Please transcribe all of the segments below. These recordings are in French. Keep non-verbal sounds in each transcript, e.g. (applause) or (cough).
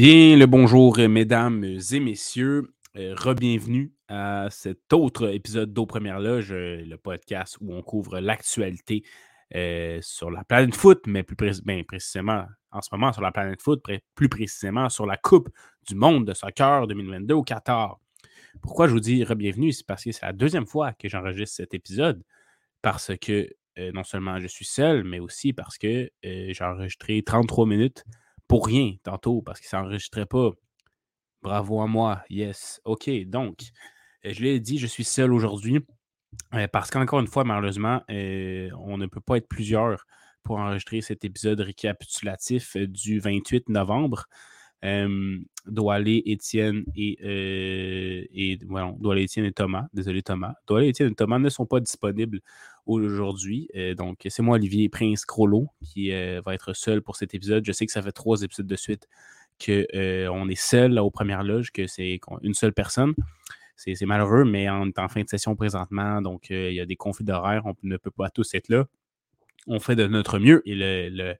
Bien, le bonjour, euh, mesdames et messieurs. Euh, Rebienvenue à cet autre épisode d'Aux Premières Loges, euh, le podcast où on couvre l'actualité sur la planète foot, mais plus ben, précisément en ce moment sur la planète foot, plus précisément sur la Coupe du monde de soccer 2022 au Qatar. Pourquoi je vous dis re-bienvenue? C'est parce que c'est la deuxième fois que j'enregistre cet épisode, parce que non seulement je suis seul, mais aussi parce que j'ai enregistré 33 minutes pour rien tantôt parce qu'il ne s'enregistrait pas. Bravo à moi. Yes. OK. Donc, euh, je l'ai dit, je suis seul aujourd'hui euh, parce qu'encore une fois, malheureusement, euh, on ne peut pas être plusieurs pour enregistrer cet épisode récapitulatif du 28 novembre. Doualé, Étienne et, Étienne et Thomas, désolé Thomas, Doualé, Étienne et Thomas ne sont pas disponibles aujourd'hui. Euh, donc, c'est moi, Olivier Prince Crollo, qui euh, va être seul pour cet épisode. Je sais que ça fait trois épisodes de suite qu'on euh, est seul aux premières loges, que c'est une seule personne. C'est malheureux, mais on est en fin de session présentement, donc il y a des conflits d'horaire, on ne peut pas tous être là. On fait de notre mieux et le,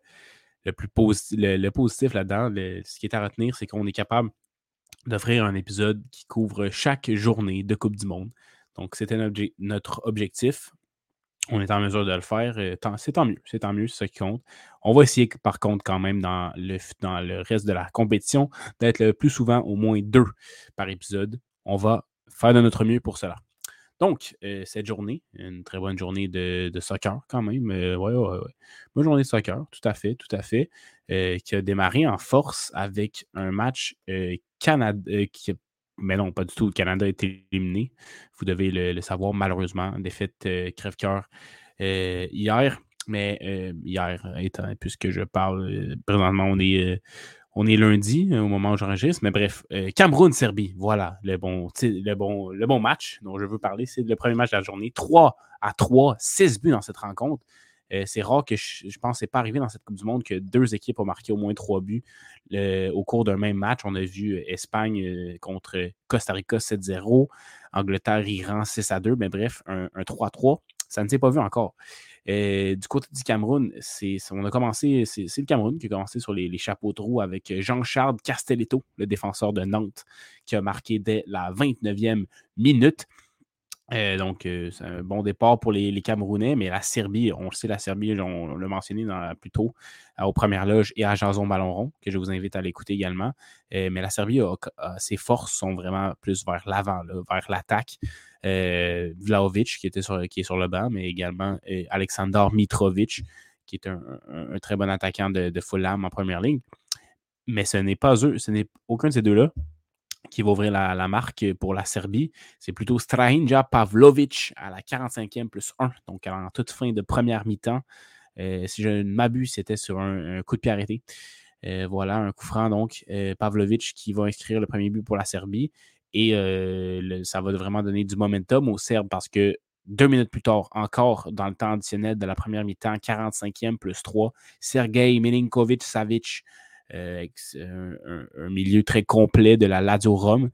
le, plus le, positif là-dedans, ce qui est à retenir, c'est qu'on est capable d'offrir un épisode qui couvre chaque journée de Coupe du Monde. Donc, c'était notre objectif on est en mesure de le faire, euh, c'est tant mieux. C'est tant mieux, c'est ça qui compte. On va essayer, par contre, quand même, dans le, dans le reste de la compétition, d'être le plus souvent au moins deux par épisode. On va faire de notre mieux pour cela. Donc, euh, cette journée, une très bonne journée de, soccer quand même. Euh, ouais, ouais, ouais. Bonne journée de soccer, tout à fait, tout à fait. qui a démarré en force avec un match Canada, qui mais non, pas du tout. Le Canada a été éliminé. Vous devez le, savoir, malheureusement. Défaite euh, crève-cœur euh, hier. Mais euh, hier, étant, puisque je parle, présentement, on est, on est lundi au moment où j'enregistre. Mais bref, Cameroun-Serbie, voilà le bon, le, bon, le bon match dont je veux parler. C'est le premier match de la journée. 3 à 3, 6 buts dans cette rencontre. Euh, c'est rare que je, pense que pas arrivé dans cette Coupe du Monde que deux équipes ont marqué au moins trois buts au cours d'un même match. On a vu euh, Espagne euh, contre Costa Rica 7-0, Angleterre-Iran 6-2, mais bref, un, 3-3. Ça ne s'est pas vu encore. Du côté du Cameroun, c'est, on a commencé, c'est, le Cameroun qui a commencé sur les, chapeaux de roue avec Jean-Charles Castelletto, le défenseur de Nantes, qui a marqué dès la 29e minute. Euh, donc, euh, c'est un bon départ pour les, Camerounais, mais la Serbie, on le sait, la Serbie, on, l'a mentionné plus tôt euh, aux premières loges et à Jason Ballonron, que je vous invite à l'écouter également. mais la Serbie, ses forces sont vraiment plus vers l'avant, vers l'attaque. Vlaovic, qui, est sur le banc, mais également Alexander Mitrovic, qui est un, très bon attaquant de, Fulham en première ligne. Mais ce n'est pas eux, ce n'est aucun de ces deux-là qui va ouvrir la, marque pour la Serbie. C'est plutôt Strahinja Pavlovic à la 45e plus 1, donc en toute fin de première mi-temps. Euh, si je ne m'abuse, c'était sur un, coup de pied arrêté. Euh, voilà, un coup franc, donc euh, Pavlovic qui va inscrire le premier but pour la Serbie. Et ça va vraiment donner du momentum aux Serbes parce que deux minutes plus tard, encore dans le temps additionnel de la première mi-temps, 45e plus 3, Sergei Milinkovic-Savic euh, un, milieu très complet de la Lazio Rome,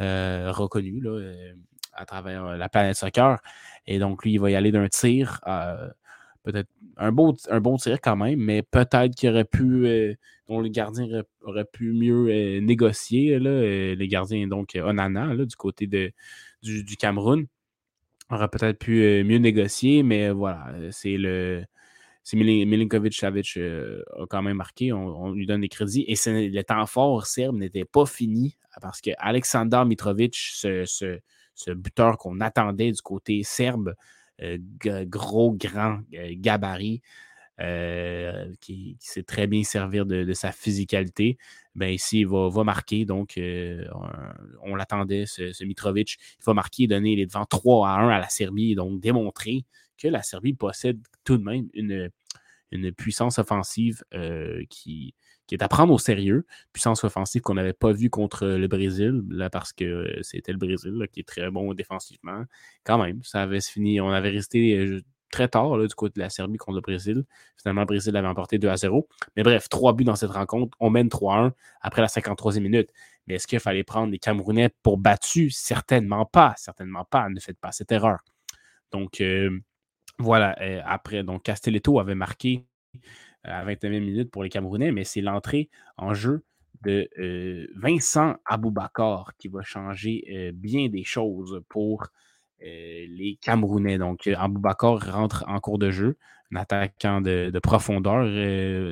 euh, reconnu euh, à travers la planète soccer. Et donc, lui, il va y aller d'un tir, peut-être un, beau, un bon tir quand même, mais peut-être qu'il aurait pu, dont le gardien aurait, pu mieux négocier. Là, les gardiens, donc Onana, là, du côté de, du, du Cameroun, aurait peut-être pu mieux négocier, mais voilà, c'est le c'est Milinkovic-Savic euh, a quand même marqué, on, lui donne des crédits. Et le temps fort serbe n'était pas fini parce que Alexander Mitrovic, ce, buteur qu'on attendait du côté serbe, euh, gros, grand euh, gabarit, qui, sait très bien servir de, sa physicalité, ben ici, il va, marquer. Donc, on, l'attendait, ce, Mitrovic. Il va marquer et donner les devants 3 à 1 à la Serbie, donc démontrer que la Serbie possède tout de même une, puissance offensive euh, qui, qui, est à prendre au sérieux. Puissance offensive qu'on n'avait pas vue contre le Brésil, là, parce que c'était le Brésil qui est très bon défensivement. Quand même, ça avait fini. On avait resté très tard du côté de la Serbie contre le Brésil. Finalement, le Brésil avait emporté 2 à 0. Mais bref, trois buts dans cette rencontre. On mène 3-1 après la 53e minute. Mais est-ce qu'il fallait prendre les Camerounais pour battus? Certainement pas. Certainement pas. Ne faites pas cette erreur. Donc, euh, voilà. Euh, après, donc Castelletto avait marqué à 29 minutes pour les Camerounais, mais c'est l'entrée en jeu de Vincent Aboubakar qui va changer bien des choses pour les Camerounais. Donc, Aboubakar rentre en cours de jeu, un attaquant de, profondeur,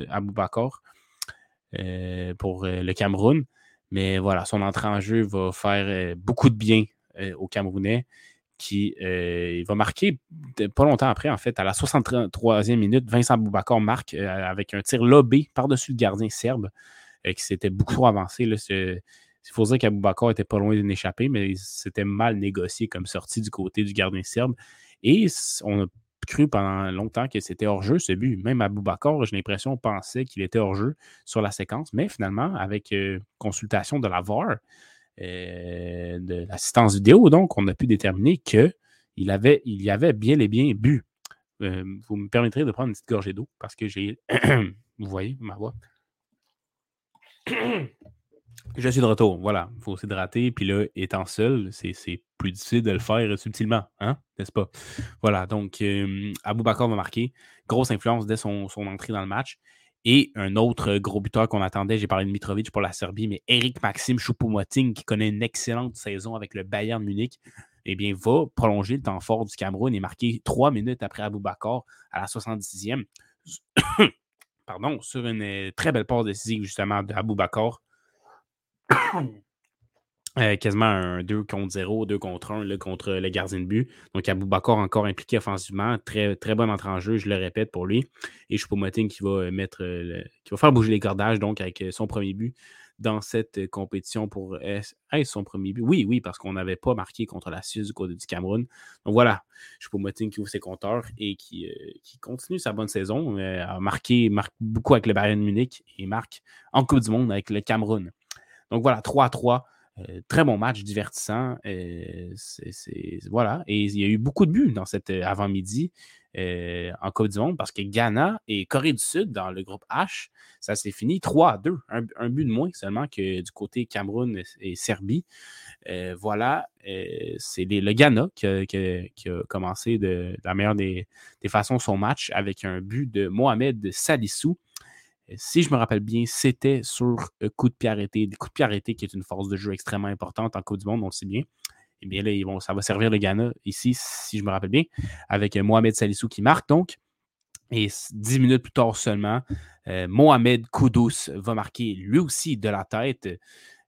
Aboubakar, pour le Cameroun. Mais voilà, son entrée en jeu va faire beaucoup de bien aux Camerounais qui va marquer pas longtemps après, en fait, à la 63e minute, Vincent Aboubakar marque avec un tir lobé par-dessus le gardien serbe qui s'était beaucoup trop avancé. Il faut dire qu'Aboubacar était pas loin d'une échappée, mais c'était mal négocié comme sortie du côté du gardien serbe. Et on a cru pendant longtemps que c'était hors-jeu ce but. Même Aboubacar, j'ai l'impression, pensait qu'il était hors-jeu sur la séquence. Mais finalement, avec euh, consultation de la VAR, euh, de l'assistance vidéo, donc, on a pu déterminer qu'il avait, il y avait bien et bien but. Euh, vous me permettrez de prendre une petite gorgée d'eau parce que j'ai. (coughs) vous voyez ma voix. (coughs) Je suis de retour. Voilà. Il faut s'hydrater. Puis là, étant seul, c'est plus difficile de le faire subtilement, hein? N'est-ce pas? Voilà. Donc, euh, Bakar va marquer. Grosse influence dès son, entrée dans le match. Et un autre gros buteur qu'on attendait, j'ai parlé de Mitrovic pour la Serbie, mais Eric Maxime Choupo-Moting, qui connaît une excellente saison avec le Bayern Munich, eh bien, va prolonger le temps fort du Cameroun et marquer trois minutes après Bakar à la 70e (coughs) pardon, sur une euh, très belle passe décisive, justement, de Bakar. Euh, quasiment un 2 contre 0, 2 contre 1 contre le gardien de but. Donc, Bakar encore impliqué offensivement. Très, très bon entrée en jeu, je le répète pour lui. Et Choupo-Moting qui va euh, mettre qui va faire bouger les cordages donc avec son premier but dans cette compétition pour son premier but. Oui, oui, parce qu'on n'avait pas marqué contre la Suisse du côté du Cameroun. Donc voilà, Choupo-Moting qui ouvre ses compteurs et qui, euh, continue sa bonne saison. Euh, a marqué marque beaucoup avec le Bayern Munich et marque en Coupe du Monde avec le Cameroun. Donc voilà, 3 3. Euh, très bon match, divertissant. voilà. Et il y a eu beaucoup de buts dans cet avant-midi. Euh, en Coupe du Monde parce que Ghana et Corée du Sud, dans le groupe H, ça s'est fini 3 à 2. Un, but de moins seulement que du côté Cameroun et Serbie. Euh, voilà, euh, c'est le Ghana qui a, commencé de, la meilleure des, façons son match avec un but de Mohamed Salissou. Si je me rappelle bien, c'était sur coup de pied arrêté. Coup de pied qui est une force de jeu extrêmement importante en Coupe du Monde, on le sait bien eh bien là, ça va servir le Ghana ici, si je me rappelle bien, avec euh, Mohamed Salissou qui marque donc. Et dix minutes plus tard seulement, euh, Mohamed Koudous va marquer lui aussi de la tête.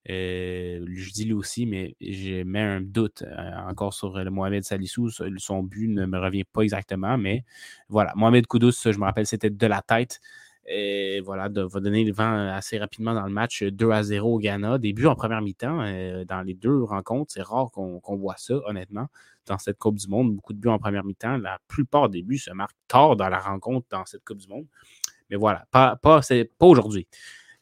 Euh, je dis lui aussi, mais je mets un doute encore sur le Mohamed Salissou. Son but ne me revient pas exactement, mais voilà. Mohamed Koudous, je me rappelle, c'était de la tête. Et voilà, va donner le vent assez rapidement dans le match 2 à 0 au Ghana. Début en première mi-temps euh, dans les deux rencontres. C'est rare qu'on voit ça, honnêtement, dans cette Coupe du Monde. Beaucoup de buts en première mi-temps. La plupart des buts se marquent tard dans la rencontre dans cette Coupe du Monde. Mais voilà, pas, pas, aujourd'hui.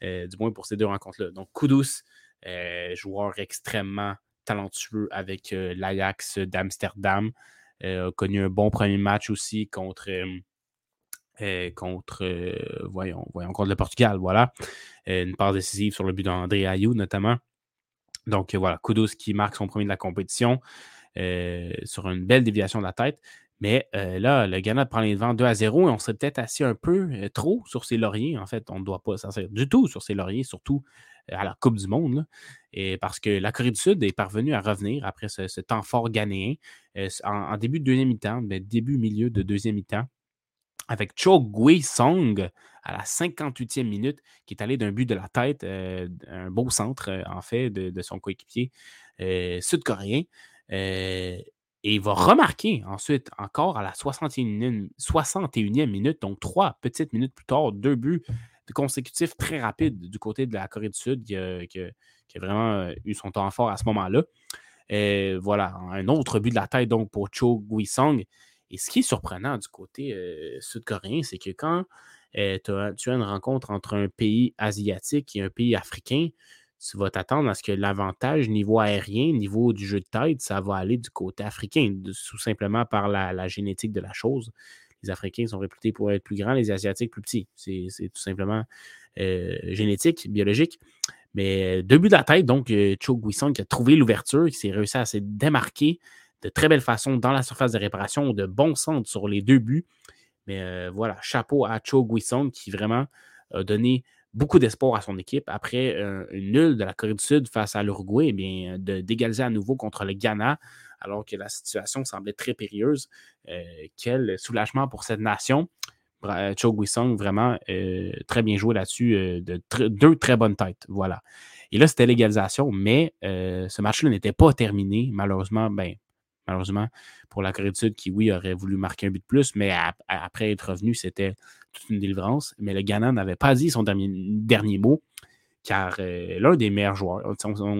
Euh, du moins pour ces deux rencontres-là. Donc, Kudus, euh, joueur extrêmement talentueux avec l'Ajax d'Amsterdam. a connu un bon premier match aussi contre euh, contre, euh, voyons, voyons, contre le Portugal, voilà. Euh, une part décisive sur le but d'André Ayou, notamment. Donc, voilà, Kudus qui marque son premier de la compétition sur une belle déviation de la tête. Mais là, le Ghana prend les devants 2 à 0 et on serait peut-être assis un peu trop sur ses lauriers. En fait, on ne doit pas s'asseoir du tout sur ses lauriers, surtout à la Coupe du Monde. et parce que la Corée du Sud est parvenue à revenir après ce, temps fort ghanéen en, début de deuxième mi-temps, ben, début, milieu de deuxième mi-temps avec Cho Gui Song à la 58e minute, qui est allé d'un but de la tête, euh, un beau centre, euh, en fait, de, son coéquipier euh, sud-coréen. et il va remarquer ensuite, encore à la 61e, 61e minute, donc trois petites minutes plus tard, deux buts consécutifs très rapides du côté de la Corée du Sud, qui a, vraiment eu son temps fort à ce moment-là. voilà, un autre but de la tête donc pour Cho Gui-song. Et ce qui est surprenant du côté sud-coréen, c'est que quand tu as une rencontre entre un pays asiatique et un pays africain, tu vas t'attendre à ce que l'avantage niveau aérien, niveau du jeu de tête, ça va aller du côté africain, tout simplement par la, génétique de la chose. Les Africains sont réputés pour être plus grands, les Asiatiques plus petits. C'est tout simplement génétique, biologique. Mais deux buts de la tête, donc Cho Guisson qui a trouvé l'ouverture, qui s'est réussi à se démarquer de très belle façon dans la surface de réparation, de bon centre sur les deux buts. Mais voilà, chapeau à Cho Guisson qui vraiment a donné beaucoup d'espoir à son équipe après une nulle de la Corée du Sud face à l'Uruguay, eh bien d'égaliser à nouveau contre le Ghana, alors que la situation semblait très périlleuse. quel soulagement pour cette nation. Cho Guisong, vraiment très bien joué là-dessus, de deux très bonnes têtes. Voilà. Et là, c'était l'égalisation, mais ce match-là n'était pas terminé. Malheureusement, ben, malheureusement, pour la Corée du Sud, qui, oui, aurait voulu marquer un but de plus, mais après être revenu, c'était toute une délivrance. Mais le Ghana n'avait pas dit son dernier, mot, car euh, l'un des meilleurs joueurs,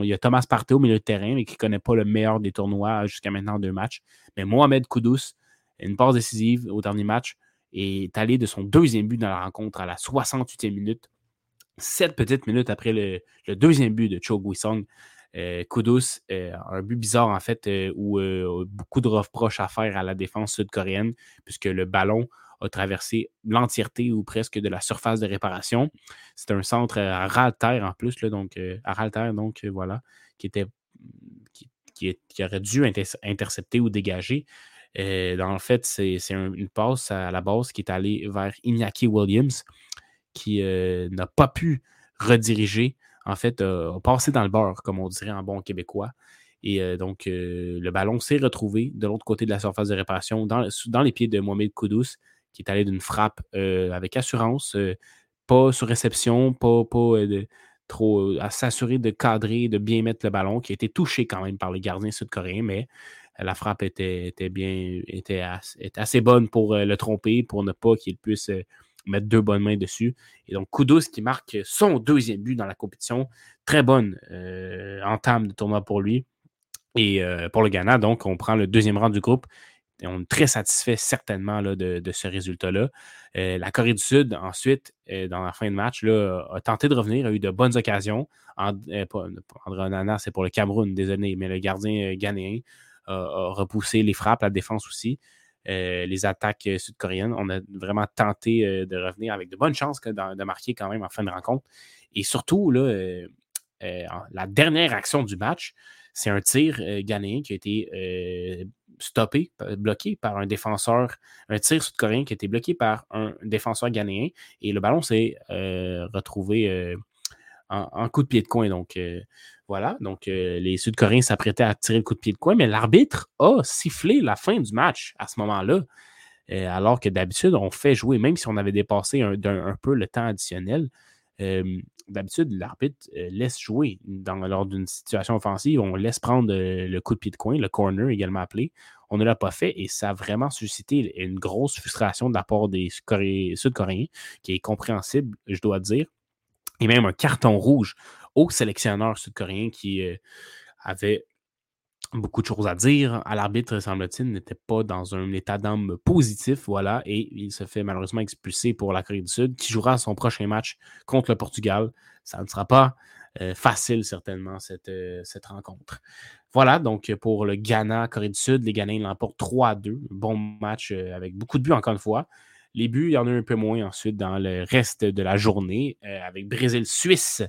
il y a Thomas Partey au milieu de terrain, mais qui ne connaît pas le meilleur des tournois jusqu'à maintenant deux matchs. Mais Mohamed Koudous, une passe décisive au dernier match, est allé de son deuxième but dans la rencontre à la 68e minute. Sept petites minutes après le, deuxième but de Cho Guisong. Euh, Kudus, euh, un but bizarre en fait, euh, où beaucoup de reproches à faire à la défense sud-coréenne, puisque le ballon a traversé l'entièreté ou presque de la surface de réparation. C'est un centre à ras terre en plus, là, donc à ras terre, donc voilà, qui était qui, aurait dû intercepter ou dégager. dans le fait, c'est une passe à la base qui est allée vers Iñaki Williams, qui n'a pas pu rediriger en fait, a passé dans le beurre, comme on dirait en bon québécois. Et euh, donc, euh, le ballon s'est retrouvé de l'autre côté de la surface de réparation, dans, les pieds de Mohamed Koudous, qui est allé d'une frappe euh, avec assurance, pas sur réception, pas, trop à s'assurer de cadrer, de bien mettre le ballon, qui a été touché quand même par les gardiens sud-coréens, mais la frappe était, bien, était, assez bonne pour le tromper, pour ne pas qu'il puisse mettre deux bonnes mains dessus. Et donc, Kudus qui marque son deuxième but dans la compétition. Très bonne euh, entame de tournoi pour lui. Et euh, pour le Ghana, donc, on prend le deuxième rang du groupe. Et on est très satisfait certainement de, ce résultat-là. Euh, la Corée du Sud, ensuite, dans la fin de match, là, a tenté de revenir, a eu de bonnes occasions. André Onana, c'est pour le Cameroun, désolé, mais le gardien ghanéen a repoussé les frappes, la défense aussi. Euh, les attaques euh, sud-coréennes. On a vraiment tenté euh, de revenir avec de bonnes chances de, marquer quand même en fin de rencontre. Et surtout, là, la dernière action du match, c'est un tir ghanéen qui a été stoppé, bloqué par un défenseur, un tir sud-coréen qui a été bloqué par un défenseur ghanéen. Et le ballon s'est retrouvé en, coup de pied de coin. Donc, voilà, donc euh, les Sud-Coréens s'apprêtaient à tirer le coup de pied de coin, mais l'arbitre a sifflé la fin du match à ce moment-là. Euh, alors que d'habitude, on fait jouer, même si on avait dépassé un, peu le temps additionnel. Euh, d'habitude, l'arbitre laisse jouer dans, lors d'une situation offensive. On laisse prendre le coup de pied de coin, le corner également appelé. On ne l'a pas fait et ça a vraiment suscité une grosse frustration de la part des Sud-Coréens, qui est compréhensible, je dois dire. Et même un carton rouge au sélectionneur sud-coréen qui euh, avait beaucoup de choses à dire. À l'arbitre, semble-t-il, n'était pas dans un état d'âme positif, voilà, et il se fait malheureusement expulser pour la Corée du Sud, qui jouera son prochain match contre le Portugal. Ça ne sera pas euh, facile, certainement, cette, euh, cette rencontre. Voilà, donc pour le Ghana, Corée du Sud, les Ghanéens l'emportent 3 à 2. Bon match avec beaucoup de buts, encore une fois. Les buts, il y en a un peu moins ensuite dans le reste de la journée, avec Brésil-Suisse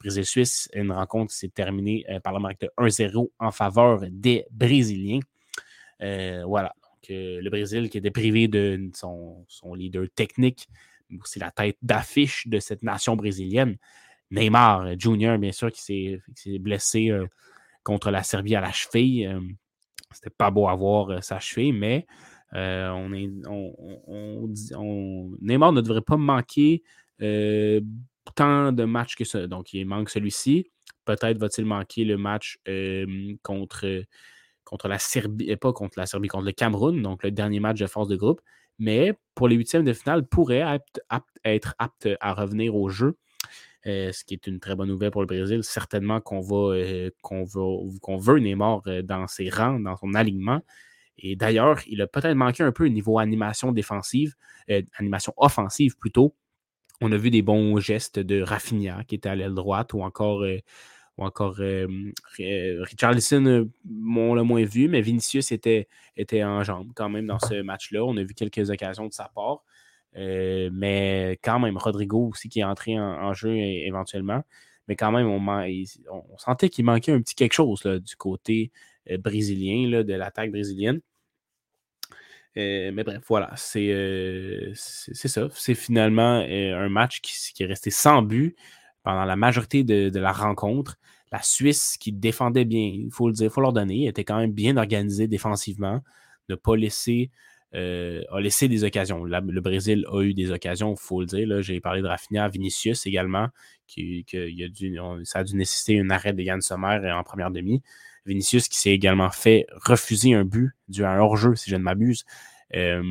Brésil-Suisse, une rencontre s'est terminée euh, par la marque de 1-0 en faveur des Brésiliens. Euh, voilà. Euh, le Brésil qui était privé de son, leader technique, aussi la tête d'affiche de cette nation brésilienne. Neymar Junior, bien sûr, qui s'est blessé contre la Serbie à la cheville. C'était pas beau à voir sa cheville, mais Neymar ne devrait pas manquer tant de matchs que ça. Donc, il manque celui-ci. Peut-être va-t-il manquer le match contre, contre la Serbie, euh, pas contre la Serbie, contre le Cameroun, donc le dernier match de force de groupe. Mais pour les huitièmes de finale, pourrait être apte, à revenir au jeu. Euh, ce qui est une très bonne nouvelle pour le Brésil. Certainement qu'on va, euh, qu'on qu'on veut Neymar dans ses rangs, dans son alignement. Et d'ailleurs, il a peut-être manqué un peu au niveau animation défensive, animation offensive plutôt, on a vu des bons gestes de Rafinha qui était à l'aile droite ou encore, euh, ou encore Richarlison, on l'a moins vu, mais Vinicius était, était en jambe quand même dans ce match-là. On a vu quelques occasions de sa part. mais quand même, Rodrigo aussi qui est entré en, jeu éventuellement. Mais quand même, on, sentait qu'il manquait un petit quelque chose du côté brésilien, de l'attaque brésilienne. Euh, mais bref, voilà, c'est euh, ça. C'est finalement euh, un match qui, est resté sans but pendant la majorité de, la rencontre. La Suisse qui défendait bien, il faut le dire, il faut leur donner, était quand même bien organisée défensivement, ne pas laisser, a laissé des occasions. le Brésil a eu des occasions, il faut le dire. J'ai parlé de Rafinha, Vinicius également, qui, a dû, ça a dû nécessiter un arrêt de Yann Sommer en première demi. Vinicius qui s'est également fait refuser un but dû à un hors-jeu, si je ne m'abuse, euh,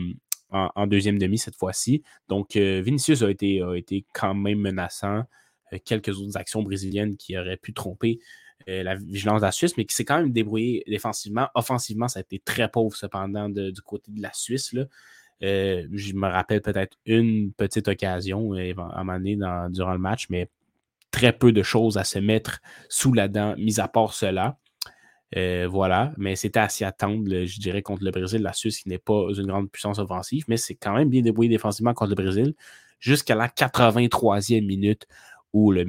en, deuxième demi cette fois-ci. Donc, euh, Vinicius a été, quand même menaçant. Euh, quelques autres actions brésiliennes qui auraient pu tromper la vigilance de la Suisse, mais qui s'est quand même débrouillé défensivement. Offensivement, ça a été très pauvre cependant du côté de la Suisse. Je me rappelle peut-être une petite occasion à un moment donné durant le match, mais très peu de choses à se mettre sous la dent, mis à part cela. Euh, voilà, mais c'était à s'y attendre, je dirais, contre le Brésil. La Suisse, qui n'est pas une grande puissance offensive, mais c'est quand même bien débrouillé défensivement contre le Brésil, jusqu'à la 83e minute où le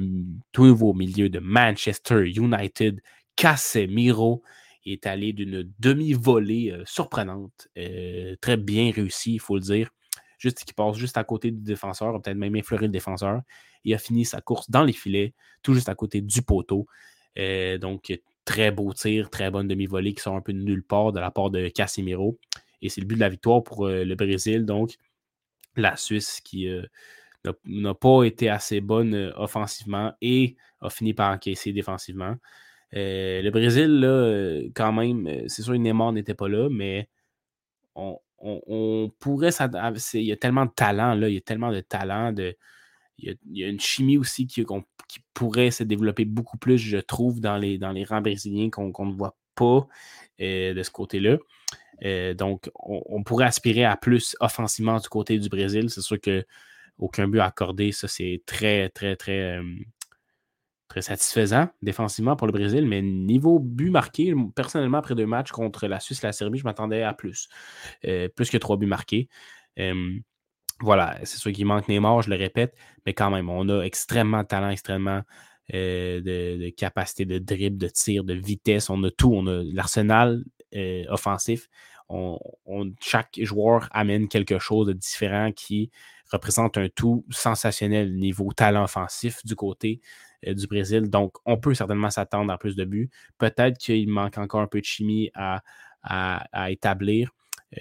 tout nouveau milieu de Manchester United, Casemiro, est allé d'une demi-volée euh, surprenante, euh, très bien réussie, il faut le dire. Juste qui passe juste à côté du défenseur, peut-être même effleuré le défenseur. Il a fini sa course dans les filets, tout juste à côté du poteau. donc, Très beau tir, très bonne demi-volée qui sont un peu de nulle part de la part de Casemiro. Et c'est le but de la victoire pour euh, le Brésil. Donc, la Suisse qui euh, n'a pas été assez bonne euh, offensivement et a fini par encaisser défensivement. le Brésil, là, quand même, c'est sûr, Neymar n'était pas là, mais on, pourrait Il y a tellement de talent, là, il y a tellement de talent, de, il, y a, une chimie aussi qui, pourrait se développer beaucoup plus, je trouve, dans les, rangs brésiliens qu'on ne voit pas euh, de ce côté-là. Euh, donc, on, pourrait aspirer à plus offensivement du côté du Brésil. C'est sûr que aucun but accordé, ça, c'est très, très, très, euh, très satisfaisant défensivement pour le Brésil. Mais niveau but marqué, personnellement, après deux matchs contre la Suisse et la Serbie, je m'attendais à plus. plus que trois buts marqués. Voilà, c'est sûr qu'il manque Neymar, je le répète, mais quand même, on a extrêmement de talent, extrêmement euh, de, capacité de dribble, de tir, de vitesse. On a tout. On a l'arsenal euh, offensif. On, chaque joueur amène quelque chose de différent qui représente un tout sensationnel niveau talent offensif du côté euh, du Brésil. Donc, on peut certainement s'attendre à plus de buts. Peut-être qu'il manque encore un peu de chimie à, à établir.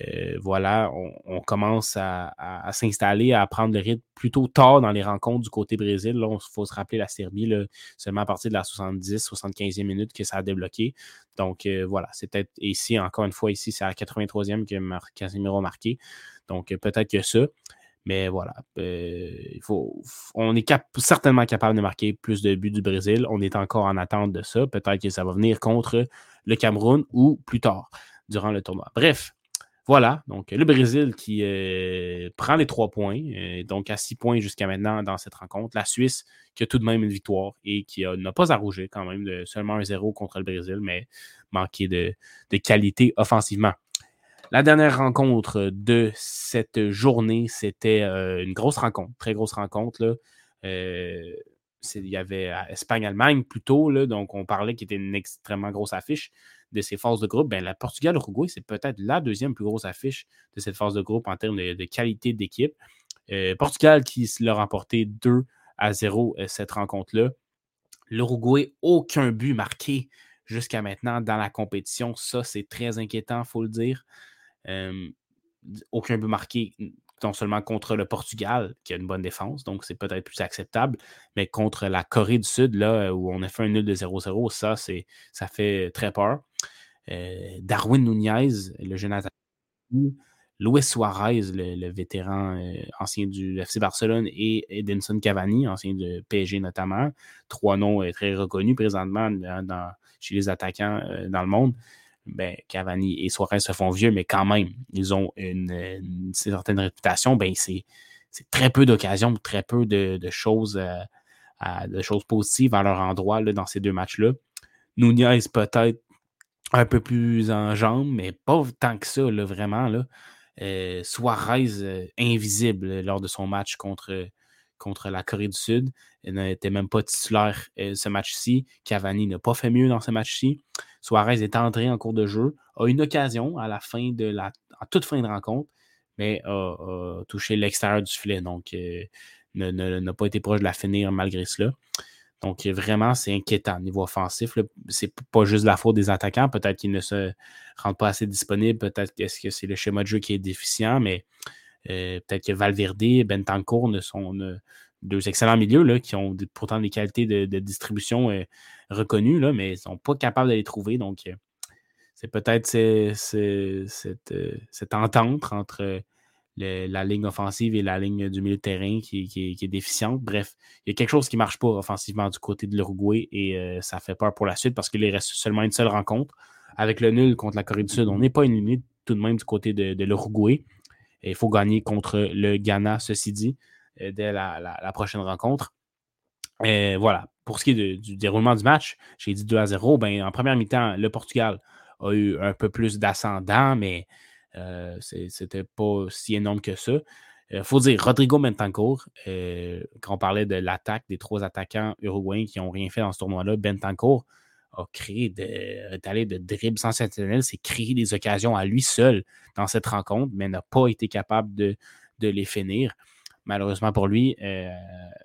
Euh, voilà, on, commence à, s'installer, à prendre le rythme plutôt tard dans les rencontres du côté Brésil. il faut se rappeler la Serbie, seulement à partir de la 70-75e minute que ça a débloqué. Donc euh, voilà, c'est peut-être ici, encore une fois, ici, c'est à la 83e que Casemiro a marqué. Donc euh, peut-être que ça. Mais voilà, il faut, on est certainement capable de marquer plus de buts du Brésil. On est encore en attente de ça. Peut-être que ça va venir contre le Cameroun ou plus tard durant le tournoi. Bref, voilà, donc le Brésil qui euh, prend les trois points, euh, donc à six points jusqu'à maintenant dans cette rencontre. La Suisse qui a tout de même une victoire et qui n'a pas à quand même seulement un zéro contre le Brésil, mais manqué de, qualité offensivement. La dernière rencontre de cette journée, c'était euh, une grosse rencontre, très grosse rencontre. Il y avait Espagne-Allemagne plutôt, donc on parlait qu'il était une extrêmement grosse affiche de ces phases de groupe, ben, la Portugal-Uruguay, c'est peut-être la deuxième plus grosse affiche de cette phase de groupe en termes de, qualité d'équipe. Euh, Portugal qui l'a remporté 2 à 0 euh, cette rencontre-là. L'Uruguay, aucun but marqué jusqu'à maintenant dans la compétition. Ça, c'est très inquiétant, il faut le dire. Euh, aucun but marqué non seulement contre le Portugal, qui a une bonne défense, donc c'est peut-être plus acceptable, mais contre la Corée du Sud, là, où on a fait un nul de 0-0, ça, ça fait très peur. Euh, Darwin Nunez, le jeune attaquant, Luis Suarez, le, vétéran euh, ancien du FC Barcelone, et Edinson Cavani, ancien de PSG notamment. Trois noms euh, très reconnus présentement chez les attaquants dans le monde. Ben, Cavani et Suarez se font vieux, mais quand même, ils ont une, certaine réputation. Ben, c'est très peu d'occasions, très peu de, choses positives à leur endroit dans ces deux matchs-là. Nunez peut-être un peu plus en jambes, mais pas tant que ça, là, vraiment. Là. Euh, Suarez euh, invisible lors de son match contre, la Corée du Sud. Il n'était même pas titulaire euh, ce match-ci. Cavani n'a pas fait mieux dans ce match-ci. Suarez est entré en cours de jeu, a une occasion à la fin de la, en toute fin de rencontre, mais a, touché l'extérieur du filet. Donc, n'a pas été proche de la finir malgré cela. Donc, vraiment, c'est inquiétant au niveau offensif. C'est pas juste la faute des attaquants. Peut-être qu'ils ne se rendent pas assez disponibles. Peut-être que c'est le schéma de jeu qui est déficient, mais euh, peut-être que Valverde et Bentancourt ne sont deux excellents milieux qui ont pourtant des qualités de, distribution euh, reconnues, là, mais ils ne sont pas capables de les trouver. Donc, euh, c'est peut-être cette, entente entre la ligne offensive et la ligne du milieu de terrain qui, est déficiente. Bref, il y a quelque chose qui ne marche pas offensivement du côté de l'Uruguay et euh, ça fait peur pour la suite parce qu'il reste seulement une seule rencontre. Avec le nul contre la Corée du Sud, on n'est pas éliminé tout de même du côté de, l'Uruguay. Il faut gagner contre le Ghana, ceci dit, euh, dès la, prochaine rencontre. Et voilà. Pour ce qui est du déroulement du match, j'ai dit 2 à 0. Ben, en première mi-temps, le Portugal a eu un peu plus d'ascendant, mais euh, c'était pas si énorme que ça. Il euh, faut dire, Rodrigo Bentancourt, euh, quand on parlait de l'attaque des trois attaquants uruguayens qui n'ont rien fait dans ce tournoi-là, Bentancourt a créé de, talent de dribbles sensationnels, s'est créé des occasions à lui seul dans cette rencontre, mais n'a pas été capable de, les finir. Malheureusement pour lui,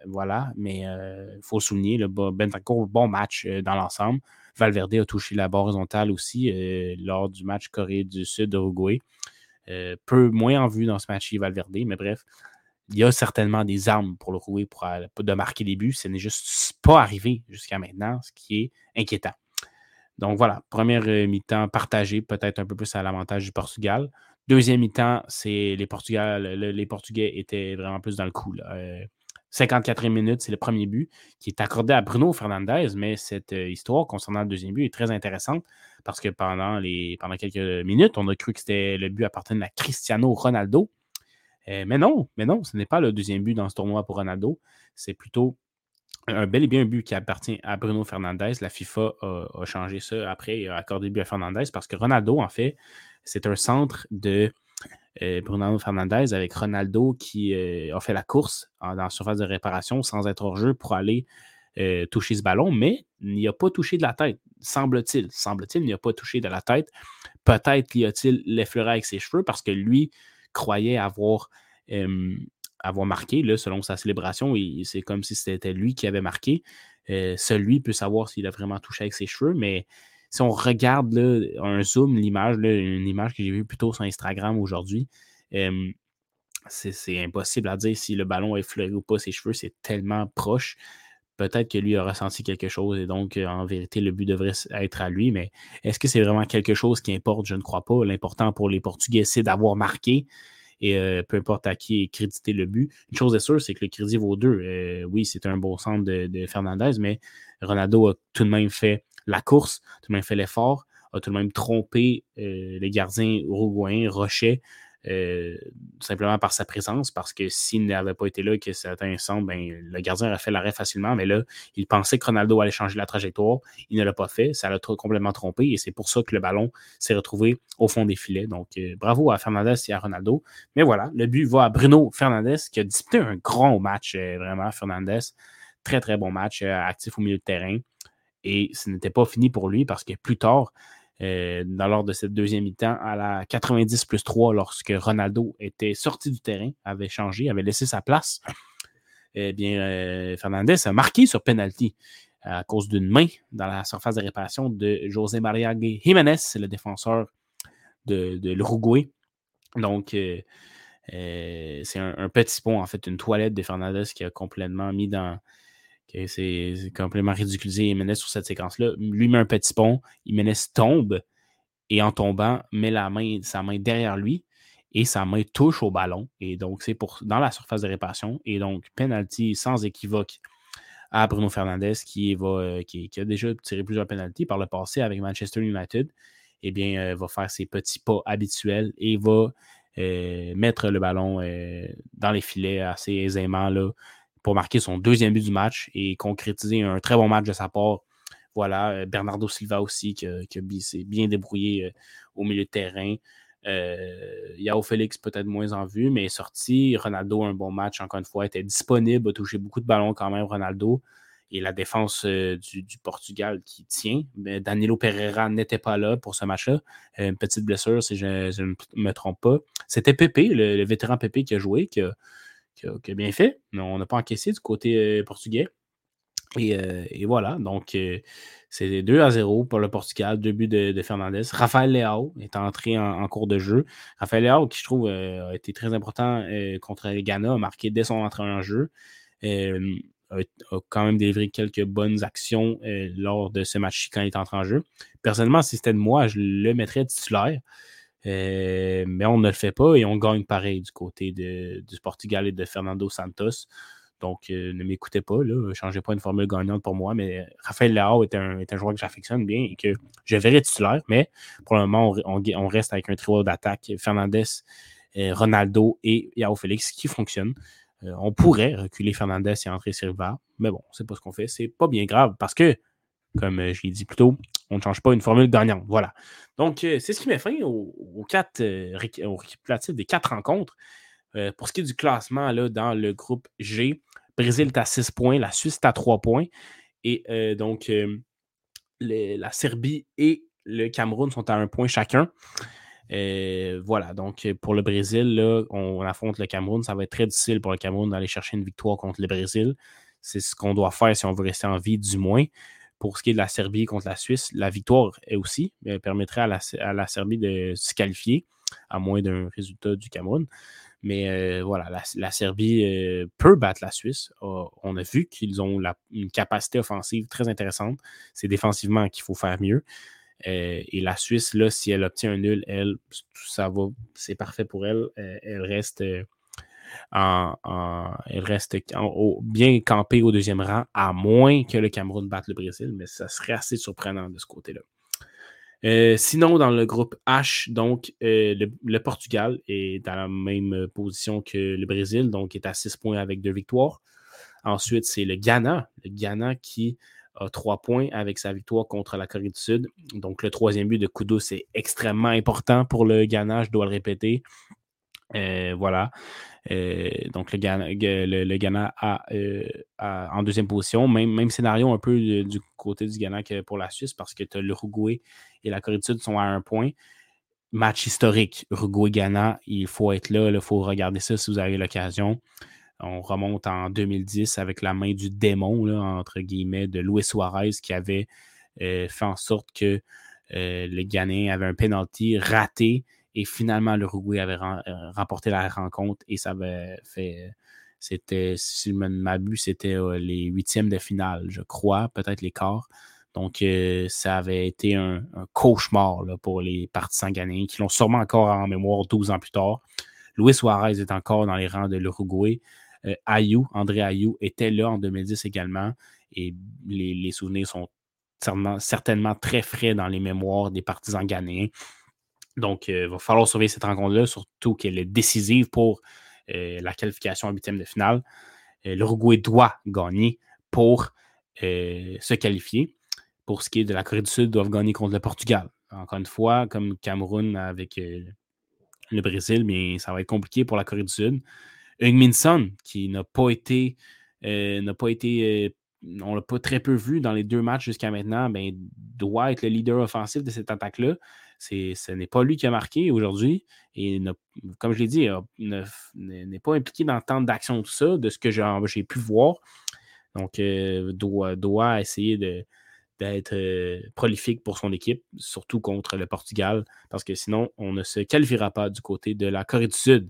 voilà, mais il faut souligner, le Bentancourt, bon match dans l'ensemble. Valverde a touché la barre horizontale aussi lors du match Corée du Sud-Uruguay. Euh, peu moins en vue dans ce match Valverde, mais bref, il y a certainement des armes pour le rouer pour, de marquer des buts. Ce n'est juste pas arrivé jusqu'à maintenant, ce qui est inquiétant. Donc voilà, première euh, mi-temps partagée, peut-être un peu plus à l'avantage du Portugal. Deuxième mi-temps, c'est les, Portugal, les Portugais étaient vraiment plus dans le coup. 54e euh, minute, c'est le premier but qui est accordé à Bruno Fernandez, mais cette histoire concernant le deuxième but est très intéressante parce que pendant, quelques minutes, on a cru que c'était le but appartenant à Cristiano Ronaldo. Euh, mais non, mais non, ce n'est pas le deuxième but dans ce tournoi pour Ronaldo. C'est plutôt un bel et bien un but qui appartient à Bruno Fernandez. La FIFA a, changé ça après et a accordé le but à Fernandez parce que Ronaldo, en fait, c'est un centre de euh, Bruno Fernandez avec Ronaldo qui euh, a fait la course dans la surface de réparation sans être hors jeu pour aller euh, toucher ce ballon, mais il n'y a pas touché de la tête, semble-t-il. Semble-t-il, il n'y a pas touché de la tête. Peut-être y a-t-il l'effleuré avec ses cheveux parce que lui croyait avoir, marqué, là, selon sa célébration, c'est comme si c'était lui qui avait marqué. Euh, seul lui peut savoir s'il a vraiment touché avec ses cheveux, mais si on regarde là, un zoom, l'image, une image que j'ai vue plutôt sur Instagram aujourd'hui, c'est impossible à dire si le ballon a effleuré ou pas ses cheveux, c'est tellement proche peut-être que lui a ressenti quelque chose et donc, euh, en vérité, le but devrait être à lui. Mais est-ce que c'est vraiment quelque chose qui importe? Je ne crois pas. L'important pour les Portugais, c'est d'avoir marqué et euh, peu importe à qui est crédité le but. Une chose est sûre, c'est que le crédit vaut deux. Euh, oui, c'est un beau centre de, Fernandez, mais Ronaldo a tout de même fait la course, tout de même fait l'effort, a tout de même trompé les gardiens uruguayens, Rochet, euh, simplement par sa présence, parce que s'il n'avait pas été là, que ça un centre, ben, le gardien aurait fait l'arrêt facilement, mais là, il pensait que Ronaldo allait changer la trajectoire. Il ne l'a pas fait, ça l'a complètement trompé, et c'est pour ça que le ballon s'est retrouvé au fond des filets. Donc, euh, bravo à Fernandez et à Ronaldo. Mais voilà, le but va à Bruno Fernandez, qui a disputé un grand match, euh, vraiment, Fernandez. Très, très bon match, actif au milieu de terrain. Et ce n'était pas fini pour lui parce que plus tard, euh, dans lors de cette deuxième mi-temps à la 90 plus 3 lorsque Ronaldo était sorti du terrain, avait changé, avait laissé sa place. Eh bien, euh, Fernandez a marqué sur penalty à cause d'une main dans la surface de réparation de José María Jiménez, le défenseur de, l'Uruguay. Donc, euh, c'est un, petit pont, en fait, une toilette de Fernandez qui a complètement mis dans, c'est complètement ridiculisé Jiménez sur cette séquence-là. Lui met un petit pont, Jiménez tombe et en tombant, met la main, sa main derrière lui et sa main touche au ballon. Et donc, c'est pour dans la surface de réparation. Et donc, penalty sans équivoque à Bruno Fernandez qui, va, euh, qui, a déjà tiré plusieurs penalties par le passé avec Manchester United. Eh bien, euh, va faire ses petits pas habituels et va euh, mettre le ballon dans les filets assez aisément là, pour marquer son deuxième but du match et concrétiser un très bon match de sa part. Voilà, Bernardo Silva aussi qui, s'est bien débrouillé au milieu de terrain. Yao Félix peut-être moins en vue, mais est sorti. Ronaldo, un bon match, encore une fois, était disponible, a touché beaucoup de ballons quand même, Ronaldo. Et la défense du, Portugal qui tient. Mais Danilo Pereira n'était pas là pour ce match-là. Une petite blessure, si je, ne me trompe pas. C'était Pépé, le, vétéran Pépé qui a joué, qui a, bien fait. On n'a pas encaissé du côté portugais. Et, voilà, donc c'est 2 à 0 pour le Portugal, deux buts de, Fernandez. Raphaël Leao est entré en, cours de jeu. Raphaël Leao, qui je trouve a été très important contre Ghana, a marqué dès son entrée en jeu. A, quand même délivré quelques bonnes actions lors de ce match quand il est entré en jeu. Personnellement, si c'était de moi, je le mettrais titulaire. Mais on ne le fait pas et on gagne pareil du côté du Portugal et de Fernando Santos. Donc, euh, ne m'écoutez pas, ne changez pas une formule gagnante pour moi, mais Raphaël Leao est un, joueur que j'affectionne bien et que je verrai titulaire, mais pour le moment, on, reste avec un trio d'attaque Fernandez, euh, Ronaldo et Yao Félix qui fonctionne. Euh, on pourrait reculer Fernandez et entrer Silva, mais bon, c'est pas ce qu'on fait. C'est pas bien grave parce que, comme je l'ai dit plus tôt, on ne change pas une formule gagnante. Voilà. Donc, c'est ce qui met fin aux, quatre, au récapitulatif des quatre rencontres. pour ce qui est du classement là, dans le groupe G, Brésil est à 6 points, la Suisse est à 3 points. Et euh, donc, euh, la Serbie et le Cameroun sont à un point chacun. Euh, voilà, donc pour le Brésil, là, on, affronte le Cameroun. Ça va être très difficile pour le Cameroun d'aller chercher une victoire contre le Brésil. C'est ce qu'on doit faire si on veut rester en vie, du moins. Pour ce qui est de la Serbie contre la Suisse, la victoire est aussi permettrait à la, à la Serbie de se qualifier, à moins d'un résultat du Cameroun. Mais euh, voilà, la, Serbie euh, peut battre la Suisse. on a vu qu'ils ont une capacité offensive très intéressante. C'est défensivement qu'il faut faire mieux. Euh, et la Suisse, là, si elle obtient un nul, elle, ça va, c'est parfait pour elle. elle reste, elle reste bien campée au deuxième rang, à moins que le Cameroun batte le Brésil, mais ça serait assez surprenant de ce côté-là. Euh, sinon, dans le groupe H, donc, euh, le, Portugal est dans la même position que le Brésil, donc est à 6 points avec deux victoires. Ensuite, c'est le Ghana, le Ghana qui a 3 points avec sa victoire contre la Corée du Sud. Donc, le troisième but de Kudo, c'est extrêmement important pour le Ghana, je dois le répéter. Euh, voilà. Euh, donc, le Ghana, euh, en deuxième position. Même, même scénario un peu du côté du Ghana que pour la Suisse parce que tu as l'Uruguay et la Corée du Sud sont à un point. Match historique, Uruguay-Ghana, il faut être là, il faut regarder ça si vous avez l'occasion. On remonte en 2010 avec la main du démon, entre guillemets, de Luis Suarez qui avait fait en sorte que le Ghanéen avait un penalty raté et finalement, l'Uruguay avait euh, remporté la rencontre et ça avait fait. C'était, si je ne m'abuse, c'était euh, les huitièmes de finale, je crois, peut-être les quarts. Donc, euh, ça avait été un, cauchemar pour les partisans ghanéens qui l'ont sûrement encore en mémoire 12 ans plus tard. Luis Suarez est encore dans les rangs de l'Uruguay. Ayou, André Ayou, était là en 2010 également. Et les, les souvenirs sont certainement, certainement, très frais dans les mémoires des partisans ghanéens. Donc, euh, il va falloir surveiller cette rencontre-là, surtout qu'elle est décisive pour euh, la qualification en huitième de finale. Euh, L'Uruguay doit gagner pour se qualifier. Pour ce qui est de la Corée du Sud, doivent gagner contre le Portugal. Encore une fois, comme Cameroun avec le Brésil, mais ça va être compliqué pour la Corée du Sud. Heung-Min qui n'a pas été, n'a pas été on l'a pas très peu vu dans les deux matchs jusqu'à maintenant, doit être le leader offensif de cette attaque-là. Ce n'est pas lui qui a marqué aujourd'hui. Et comme je l'ai dit, n'est pas impliqué dans tant d'actions tout ça, de ce que j'ai pu voir. Donc, euh, doit, doit essayer d'être euh, prolifique pour son équipe, surtout contre le Portugal, parce que sinon, on ne se qualifiera pas du côté de la Corée du Sud.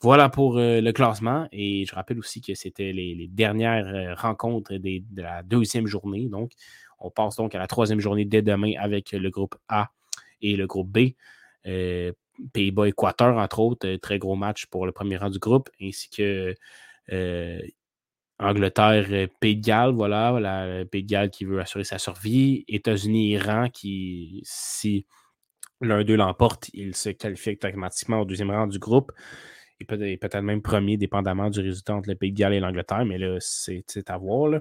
Voilà pour euh, le classement. Et je rappelle aussi que c'était les, dernières rencontres de la deuxième journée. Donc, on passe donc à la troisième journée dès demain avec le groupe A et le groupe B. Euh, Pays-Bas-Équateur, entre autres, euh, très gros match pour le premier rang du groupe, ainsi que euh, Angleterre, Pays de Galles, voilà, la Pays de Galles qui veut assurer sa survie, États-Unis, Iran, qui, si l'un d'eux l'emporte, il se qualifie automatiquement au deuxième rang du groupe. et peut-être même premier, dépendamment du résultat entre le Pays de Galles et l'Angleterre, mais là, c'est à voir.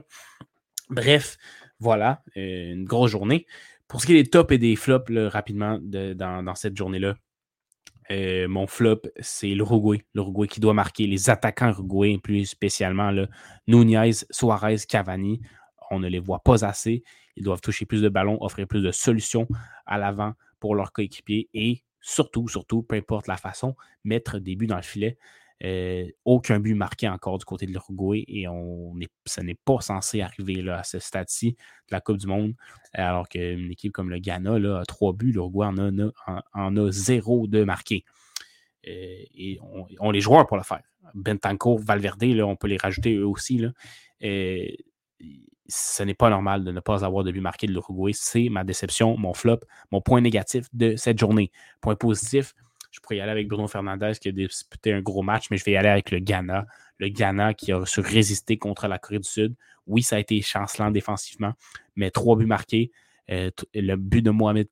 Bref, voilà, une grosse journée. Pour ce qui est des tops et des flops, rapidement, dans, cette journée-là, euh, mon flop, c'est l'Uruguay. L'Uruguay qui doit marquer les attaquants uruguayens, plus spécialement là, Nunez, Suarez, Cavani. On ne les voit pas assez. Ils doivent toucher plus de ballons, offrir plus de solutions à l'avant pour leurs coéquipiers et surtout, surtout, peu importe la façon, mettre des buts dans le filet. Euh, aucun but marqué encore du côté de l'Uruguay et on ça n'est pas censé arriver là, à ce stade-ci de la Coupe du Monde. Alors qu'une équipe comme le Ghana a trois buts, l'Uruguay en a, zéro de marqué. Euh, et on, les joueurs pour le faire. Bentancourt, Valverde, on peut les rajouter eux aussi. Euh, ce n'est pas normal de ne pas avoir de but marqué de l'Uruguay. C'est ma déception, mon flop, mon point négatif de cette journée. Point positif, je pourrais y aller avec Bruno Fernandez qui a disputé un gros match, mais je vais y aller avec le Ghana. Le Ghana qui a su résister contre la Corée du Sud. Oui, ça a été chancelant défensivement, mais trois buts marqués. Euh, le but de Mohamed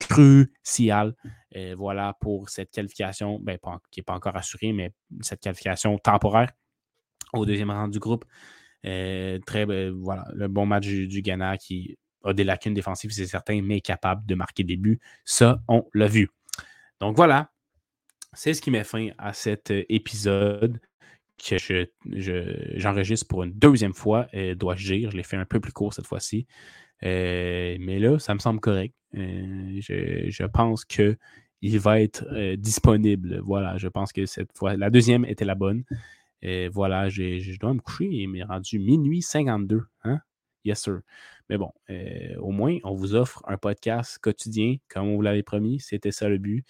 crucial. Euh, voilà pour cette qualification, ben, qui n'est pas encore assurée, mais cette qualification temporaire au deuxième rang du groupe. Euh, très, ben, voilà, le bon match du Ghana qui a des lacunes défensives, c'est certain, mais capable de marquer des buts. Ça, on l'a vu. Donc voilà, c'est ce qui met fin à cet euh, épisode que j'enregistre je, pour une deuxième fois, euh, dois-je dire. Je l'ai fait un peu plus court cette fois-ci. Euh, mais là, ça me semble correct. Je, je, pense qu'il va être disponible. Voilà, je pense que cette fois, la deuxième était la bonne. voilà, je dois me coucher. Il m'est rendu minuit 52. Hein? Yes, sir. Mais bon, euh, au moins, on vous offre un podcast quotidien, comme on vous l'avait promis. C'était ça le but.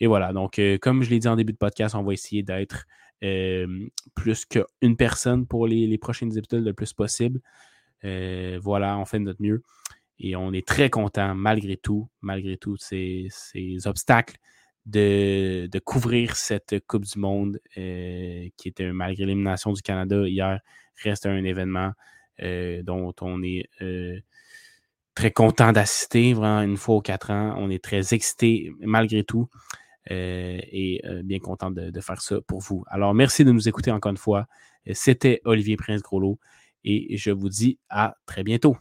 Et voilà. Donc, euh, comme je l'ai dit en début de podcast, on va essayer d'être euh, plus qu'une personne pour les, prochaines épisodes le plus possible. voilà, on fait de notre mieux. Et on est très content, malgré tout, malgré tous ces, obstacles, de, de, couvrir cette Coupe du Monde qui était, malgré l'élimination du Canada hier, reste un événement dont on est euh, très content d'assister, vraiment une fois aux quatre ans. On est très excité malgré tout euh, et bien content de, faire ça pour vous. Alors, merci de nous écouter encore une fois. C'était Olivier Prince-Groslo et je vous dis à très bientôt.